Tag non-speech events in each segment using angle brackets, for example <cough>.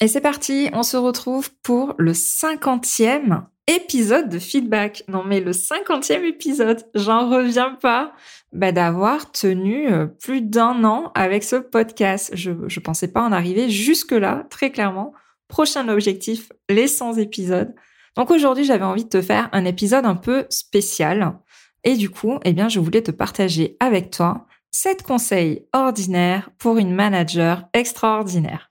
Et c'est parti, on se retrouve pour le cinquantième épisode de feedback. Non mais le cinquantième épisode, j'en reviens pas bah, d'avoir tenu euh, plus d'un an avec ce podcast. Je je pensais pas en arriver jusque là, très clairement. Prochain objectif, les 100 épisodes. Donc aujourd'hui, j'avais envie de te faire un épisode un peu spécial. Et du coup, eh bien, je voulais te partager avec toi 7 conseils ordinaires pour une manager extraordinaire.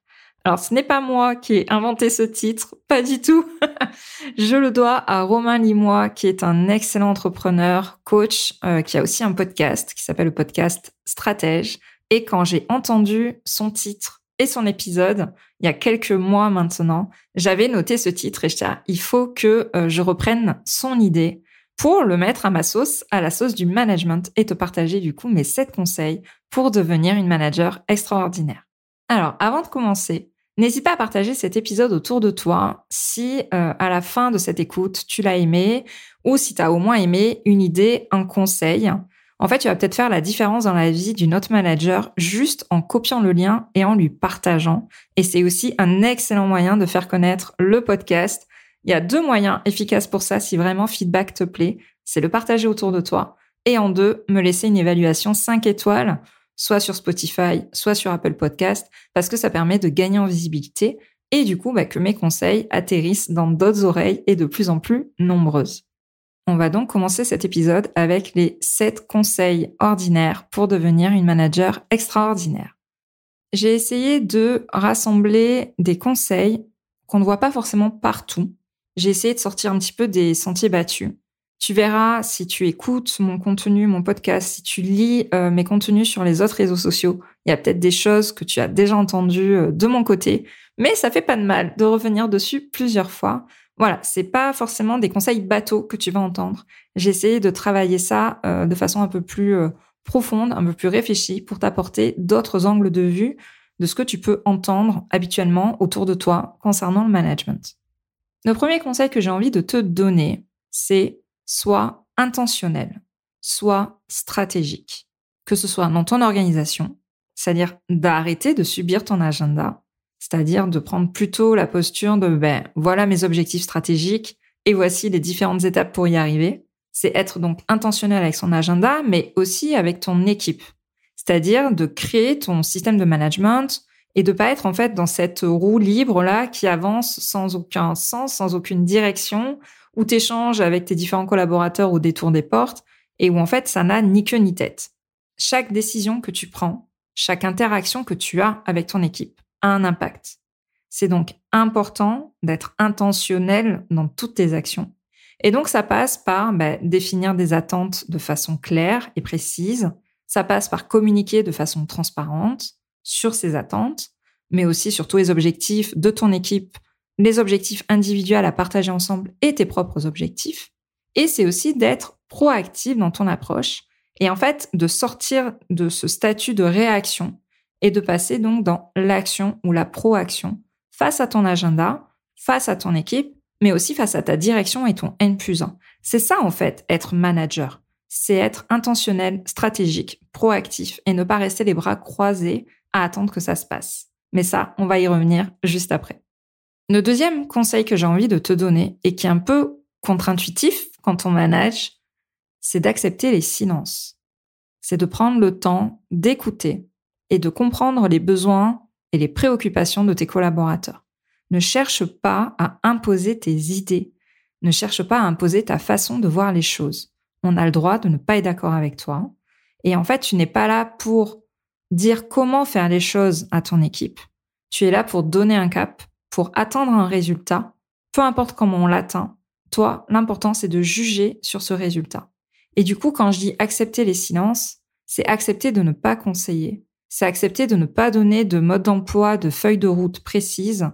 Alors, ce n'est pas moi qui ai inventé ce titre, pas du tout. <laughs> je le dois à Romain Limois, qui est un excellent entrepreneur, coach, euh, qui a aussi un podcast qui s'appelle le podcast Stratège. Et quand j'ai entendu son titre et son épisode, il y a quelques mois maintenant, j'avais noté ce titre et je disais, il faut que euh, je reprenne son idée pour le mettre à ma sauce, à la sauce du management et te partager du coup mes sept conseils pour devenir une manager extraordinaire. Alors, avant de commencer, N'hésite pas à partager cet épisode autour de toi si euh, à la fin de cette écoute, tu l'as aimé ou si tu as au moins aimé une idée, un conseil. En fait, tu vas peut-être faire la différence dans la vie d'une autre manager juste en copiant le lien et en lui partageant. Et c'est aussi un excellent moyen de faire connaître le podcast. Il y a deux moyens efficaces pour ça si vraiment feedback te plaît. C'est le partager autour de toi et en deux, me laisser une évaluation 5 étoiles soit sur Spotify, soit sur Apple Podcast, parce que ça permet de gagner en visibilité et du coup bah, que mes conseils atterrissent dans d'autres oreilles et de plus en plus nombreuses. On va donc commencer cet épisode avec les 7 conseils ordinaires pour devenir une manager extraordinaire. J'ai essayé de rassembler des conseils qu'on ne voit pas forcément partout. J'ai essayé de sortir un petit peu des sentiers battus tu verras si tu écoutes mon contenu, mon podcast, si tu lis euh, mes contenus sur les autres réseaux sociaux, il y a peut-être des choses que tu as déjà entendues euh, de mon côté, mais ça fait pas de mal de revenir dessus plusieurs fois. Voilà, c'est pas forcément des conseils bateaux que tu vas entendre. J'ai essayé de travailler ça euh, de façon un peu plus profonde, un peu plus réfléchie pour t'apporter d'autres angles de vue de ce que tu peux entendre habituellement autour de toi concernant le management. Le premier conseil que j'ai envie de te donner, c'est soit intentionnel, soit stratégique. Que ce soit dans ton organisation, c'est-à-dire d'arrêter de subir ton agenda, c'est-à-dire de prendre plutôt la posture de ben voilà mes objectifs stratégiques et voici les différentes étapes pour y arriver. C'est être donc intentionnel avec son agenda, mais aussi avec ton équipe. C'est-à-dire de créer ton système de management et de pas être en fait dans cette roue libre là qui avance sans aucun sens, sans aucune direction, où tu échanges avec tes différents collaborateurs au détour des portes et où en fait ça n'a ni queue ni tête. Chaque décision que tu prends, chaque interaction que tu as avec ton équipe a un impact. C'est donc important d'être intentionnel dans toutes tes actions. Et donc ça passe par bah, définir des attentes de façon claire et précise. Ça passe par communiquer de façon transparente sur ces attentes, mais aussi sur tous les objectifs de ton équipe les objectifs individuels à partager ensemble et tes propres objectifs. Et c'est aussi d'être proactif dans ton approche et en fait de sortir de ce statut de réaction et de passer donc dans l'action ou la proaction face à ton agenda, face à ton équipe, mais aussi face à ta direction et ton N plus 1. C'est ça en fait être manager. C'est être intentionnel, stratégique, proactif et ne pas rester les bras croisés à attendre que ça se passe. Mais ça, on va y revenir juste après. Le deuxième conseil que j'ai envie de te donner et qui est un peu contre-intuitif quand on manage, c'est d'accepter les silences. C'est de prendre le temps d'écouter et de comprendre les besoins et les préoccupations de tes collaborateurs. Ne cherche pas à imposer tes idées. Ne cherche pas à imposer ta façon de voir les choses. On a le droit de ne pas être d'accord avec toi. Et en fait, tu n'es pas là pour dire comment faire les choses à ton équipe. Tu es là pour donner un cap pour atteindre un résultat, peu importe comment on l'atteint, toi, l'important c'est de juger sur ce résultat. Et du coup, quand je dis accepter les silences, c'est accepter de ne pas conseiller. C'est accepter de ne pas donner de mode d'emploi, de feuille de route précise.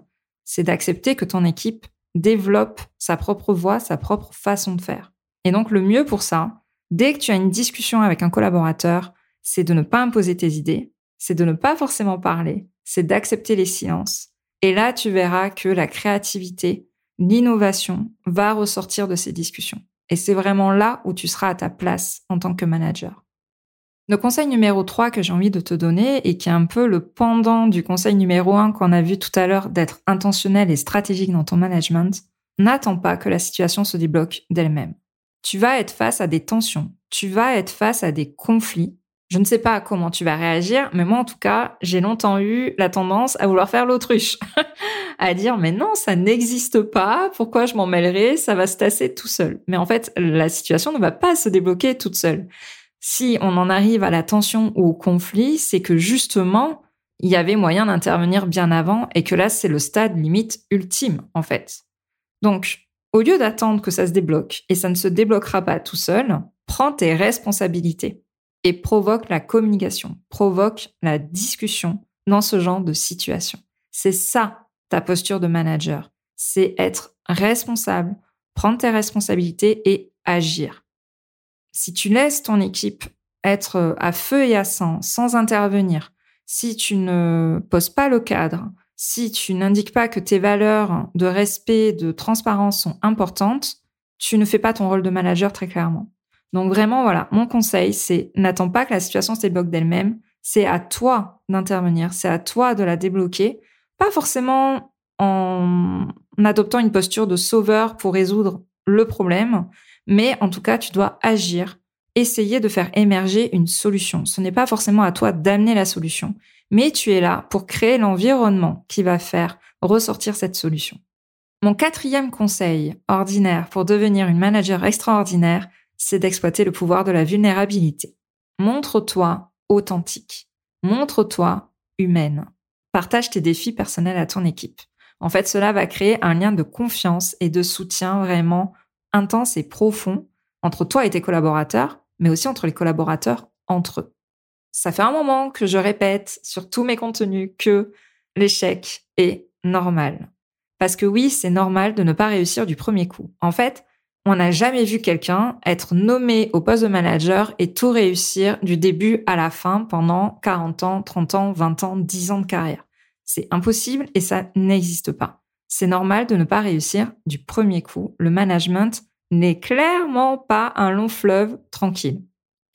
C'est d'accepter que ton équipe développe sa propre voix, sa propre façon de faire. Et donc le mieux pour ça, dès que tu as une discussion avec un collaborateur, c'est de ne pas imposer tes idées, c'est de ne pas forcément parler, c'est d'accepter les silences. Et là, tu verras que la créativité, l'innovation va ressortir de ces discussions. Et c'est vraiment là où tu seras à ta place en tant que manager. Le conseil numéro 3 que j'ai envie de te donner et qui est un peu le pendant du conseil numéro 1 qu'on a vu tout à l'heure d'être intentionnel et stratégique dans ton management, n'attends pas que la situation se débloque d'elle-même. Tu vas être face à des tensions, tu vas être face à des conflits. Je ne sais pas comment tu vas réagir, mais moi en tout cas, j'ai longtemps eu la tendance à vouloir faire l'autruche, <laughs> à dire mais non, ça n'existe pas, pourquoi je m'en mêlerai, ça va se tasser tout seul. Mais en fait, la situation ne va pas se débloquer toute seule. Si on en arrive à la tension ou au conflit, c'est que justement, il y avait moyen d'intervenir bien avant et que là, c'est le stade limite ultime, en fait. Donc, au lieu d'attendre que ça se débloque, et ça ne se débloquera pas tout seul, prends tes responsabilités et provoque la communication, provoque la discussion dans ce genre de situation. C'est ça, ta posture de manager. C'est être responsable, prendre tes responsabilités et agir si tu laisses ton équipe être euh, à feu et à sang, sans intervenir, si tu ne poses pas le cadre, si tu n'indiques pas que tes valeurs de respect, de transparence sont importantes, tu ne fais pas ton rôle de manager très clairement. Donc vraiment, voilà, mon conseil, c'est n'attends pas que la situation se débloque d'elle-même. C'est à toi d'intervenir, c'est à toi de la débloquer. Pas forcément en adoptant une posture de sauveur pour résoudre le problème, mais en tout cas, tu dois agir, essayer de faire émerger une solution. Ce n'est pas forcément à toi d'amener la solution, mais tu es là pour créer l'environnement qui va faire ressortir cette solution. Mon quatrième conseil ordinaire pour devenir une manager extraordinaire, c'est d'exploiter le pouvoir de la vulnérabilité. Montre-toi authentique. Montre-toi humaine. Partage tes défis personnels à ton équipe. En fait, cela va créer un lien de confiance et de soutien vraiment intense et profond entre toi et tes collaborateurs, mais aussi entre les collaborateurs entre eux. Ça fait un moment que je répète sur tous mes contenus que l'échec est normal. Parce que oui, c'est normal de ne pas réussir du premier coup. En fait, on n'a jamais vu quelqu'un être nommé au poste de manager et tout réussir du début à la fin pendant 40 ans, 30 ans, 20 ans, 10 ans de carrière. C'est impossible et ça n'existe pas c'est normal de ne pas réussir du premier coup. Le management n'est clairement pas un long fleuve tranquille.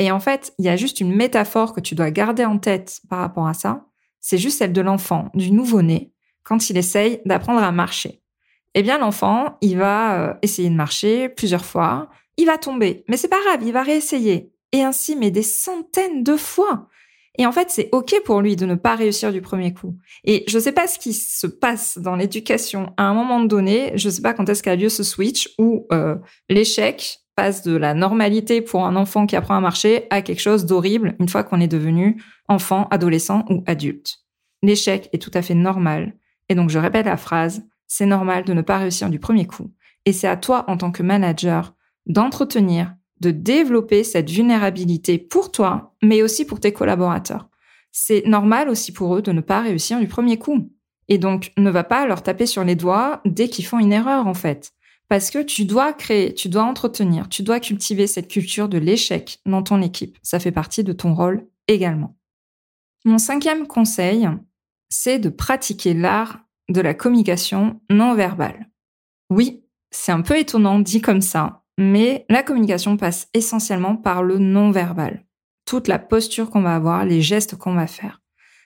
Et en fait, il y a juste une métaphore que tu dois garder en tête par rapport à ça. C'est juste celle de l'enfant, du nouveau-né, quand il essaye d'apprendre à marcher. Eh bien, l'enfant, il va euh, essayer de marcher plusieurs fois, il va tomber, mais c'est pas grave, il va réessayer. Et ainsi, mais des centaines de fois. Et en fait, c'est OK pour lui de ne pas réussir du premier coup. Et je ne sais pas ce qui se passe dans l'éducation à un moment donné. Je ne sais pas quand est-ce qu'a lieu ce switch où euh, l'échec passe de la normalité pour un enfant qui apprend à marcher à quelque chose d'horrible une fois qu'on est devenu enfant, adolescent ou adulte. L'échec est tout à fait normal. Et donc, je répète la phrase, c'est normal de ne pas réussir du premier coup. Et c'est à toi, en tant que manager, d'entretenir de développer cette vulnérabilité pour toi, mais aussi pour tes collaborateurs. C'est normal aussi pour eux de ne pas réussir du premier coup. Et donc, ne va pas leur taper sur les doigts dès qu'ils font une erreur, en fait. Parce que tu dois créer, tu dois entretenir, tu dois cultiver cette culture de l'échec dans ton équipe. Ça fait partie de ton rôle également. Mon cinquième conseil, c'est de pratiquer l'art de la communication non verbale. Oui, c'est un peu étonnant dit comme ça, mais la communication passe essentiellement par le non-verbal. Toute la posture qu'on va avoir, les gestes qu'on va faire.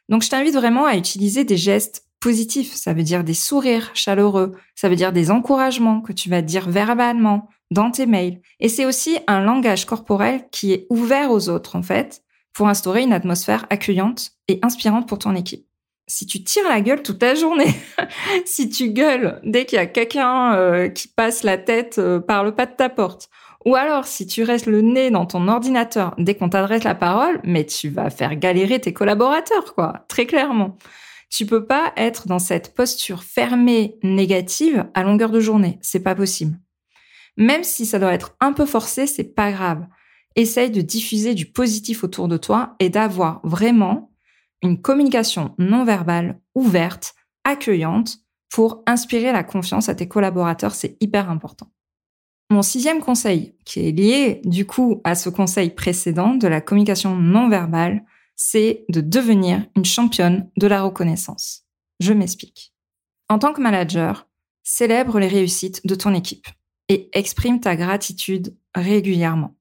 Donc je t'invite vraiment à utiliser des gestes positifs. Ça veut dire des sourires chaleureux. Ça veut dire des encouragements que tu vas dire verbalement dans tes mails. Et c'est aussi un langage corporel qui est ouvert aux autres, en fait, pour instaurer une atmosphère accueillante et inspirante pour ton équipe si tu tires la gueule toute ta journée, <laughs> si tu gueules dès qu'il y a quelqu'un euh, qui passe la tête euh, par le pas de ta porte, ou alors si tu restes le nez dans ton ordinateur dès qu'on t'adresse la parole, mais tu vas faire galérer tes collaborateurs, quoi, très clairement. Tu peux pas être dans cette posture fermée négative à longueur de journée, c'est pas possible. Même si ça doit être un peu forcé, c'est pas grave. Essaye de diffuser du positif autour de toi et d'avoir vraiment une communication non verbale, ouverte, accueillante, pour inspirer la confiance à tes collaborateurs, c'est hyper important. Mon sixième conseil, qui est lié du coup à ce conseil précédent de la communication non verbale, c'est de devenir une championne de la reconnaissance. Je m'explique. En tant que manager, célèbre les réussites de ton équipe et exprime ta gratitude régulièrement.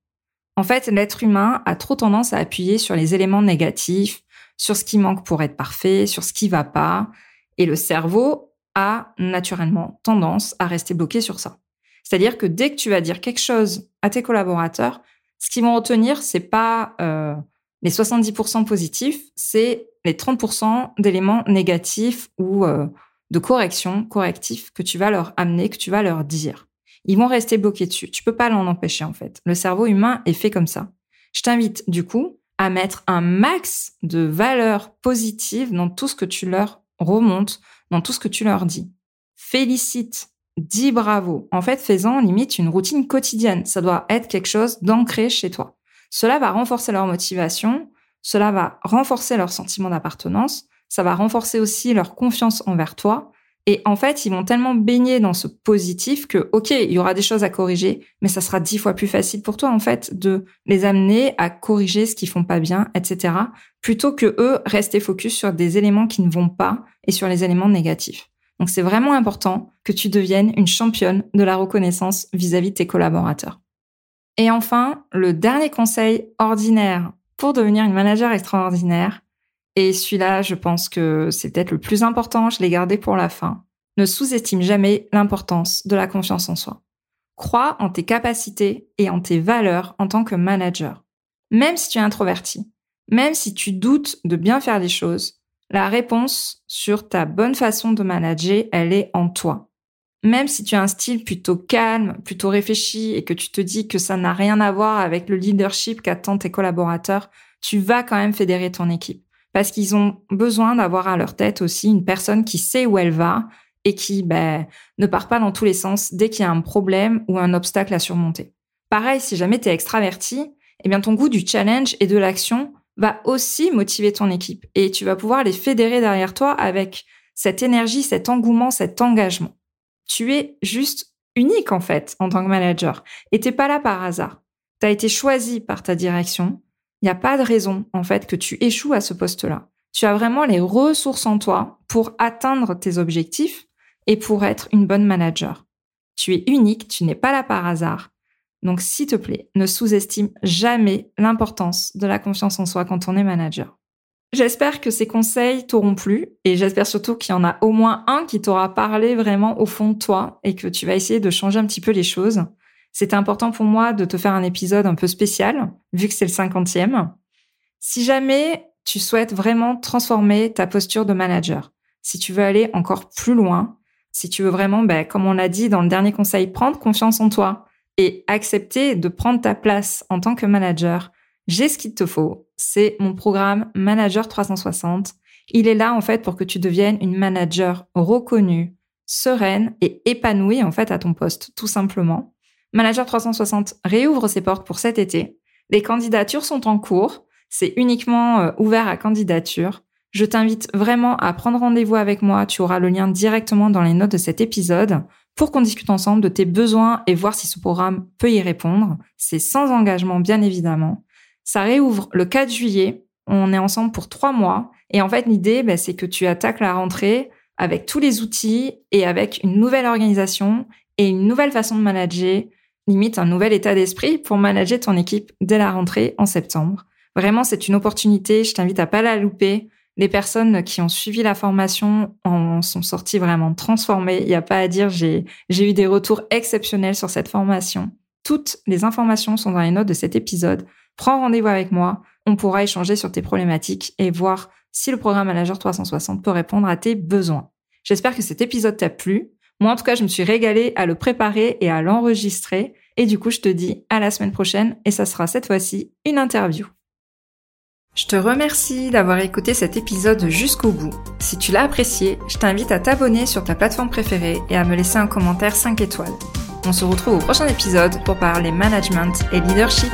En fait, l'être humain a trop tendance à appuyer sur les éléments négatifs, sur ce qui manque pour être parfait, sur ce qui va pas, et le cerveau a naturellement tendance à rester bloqué sur ça. C'est-à-dire que dès que tu vas dire quelque chose à tes collaborateurs, ce qu'ils vont retenir, c'est pas euh, les 70% positifs, c'est les 30% d'éléments négatifs ou euh, de corrections, correctifs que tu vas leur amener, que tu vas leur dire. Ils vont rester bloqués dessus. Tu peux pas l'en empêcher en fait. Le cerveau humain est fait comme ça. Je t'invite du coup à mettre un max de valeurs positives dans tout ce que tu leur remontes, dans tout ce que tu leur dis. Félicite, dis bravo. En fait, fais-en limite une routine quotidienne. Ça doit être quelque chose d'ancré chez toi. Cela va renforcer leur motivation, cela va renforcer leur sentiment d'appartenance, ça va renforcer aussi leur confiance envers toi. Et en fait, ils vont tellement baigner dans ce positif que, ok, il y aura des choses à corriger, mais ça sera dix fois plus facile pour toi, en fait, de les amener à corriger ce qu'ils font pas bien, etc., plutôt que eux rester focus sur des éléments qui ne vont pas et sur les éléments négatifs. Donc c'est vraiment important que tu deviennes une championne de la reconnaissance vis-à-vis de tes collaborateurs. Et enfin, le dernier conseil ordinaire pour devenir une manager extraordinaire, et celui-là, je pense que c'est peut-être le plus important, je l'ai gardé pour la fin. Ne sous-estime jamais l'importance de la confiance en soi. Crois en tes capacités et en tes valeurs en tant que manager. Même si tu es introverti, même si tu doutes de bien faire les choses, la réponse sur ta bonne façon de manager, elle est en toi. Même si tu as un style plutôt calme, plutôt réfléchi et que tu te dis que ça n'a rien à voir avec le leadership qu'attendent tes collaborateurs, tu vas quand même fédérer ton équipe. Parce qu'ils ont besoin d'avoir à leur tête aussi une personne qui sait où elle va et qui ben, ne part pas dans tous les sens dès qu'il y a un problème ou un obstacle à surmonter. Pareil, si jamais tu es extraverti, eh bien ton goût du challenge et de l'action va aussi motiver ton équipe et tu vas pouvoir les fédérer derrière toi avec cette énergie, cet engouement, cet engagement. Tu es juste unique en fait en tant que manager et t'es pas là par hasard. Tu as été choisi par ta direction. Il n'y a pas de raison en fait que tu échoues à ce poste-là. Tu as vraiment les ressources en toi pour atteindre tes objectifs et pour être une bonne manager. Tu es unique, tu n'es pas là par hasard donc, s'il te plaît, ne sous-estime jamais l'importance de la confiance en soi quand on est manager. J'espère que ces conseils t'auront plu et j'espère surtout qu'il y en a au moins un qui t'aura parlé vraiment au fond de toi et que tu vas essayer de changer un petit peu les choses. C'était important pour moi de te faire un épisode un peu spécial, vu que c'est le cinquantième. Si jamais tu souhaites vraiment transformer ta posture de manager, si tu veux aller encore plus loin, si tu veux vraiment, ben, comme on l'a dit dans le dernier conseil, prendre confiance en toi, et accepter de prendre ta place en tant que manager, j'ai ce qu'il te faut. C'est mon programme Manager 360. Il est là, en fait, pour que tu deviennes une manager reconnue, sereine et épanouie, en fait, à ton poste, tout simplement. Manager 360 réouvre ses portes pour cet été. Les candidatures sont en cours. C'est uniquement euh, ouvert à candidature. Je t'invite vraiment à prendre rendez-vous avec moi. Tu auras le lien directement dans les notes de cet épisode pour qu'on discute ensemble de tes besoins et voir si ce programme peut y répondre. C'est sans engagement, bien évidemment. Ça réouvre le 4 juillet. On est ensemble pour trois mois. Et en fait, l'idée, bah, c'est que tu attaques la rentrée avec tous les outils et avec une nouvelle organisation et une nouvelle façon de manager, limite un nouvel état d'esprit pour manager ton équipe dès la rentrée en septembre. Vraiment, c'est une opportunité. Je t'invite à pas la louper. Les personnes qui ont suivi la formation en sont sorties vraiment transformées. Il n'y a pas à dire, j'ai, eu des retours exceptionnels sur cette formation. Toutes les informations sont dans les notes de cet épisode. Prends rendez-vous avec moi. On pourra échanger sur tes problématiques et voir si le programme Manager 360 peut répondre à tes besoins. J'espère que cet épisode t'a plu. Moi, en tout cas, je me suis régalée à le préparer et à l'enregistrer. Et du coup, je te dis à la semaine prochaine et ça sera cette fois-ci une interview. Je te remercie d'avoir écouté cet épisode jusqu'au bout. Si tu l'as apprécié, je t'invite à t'abonner sur ta plateforme préférée et à me laisser un commentaire 5 étoiles. On se retrouve au prochain épisode pour parler management et leadership.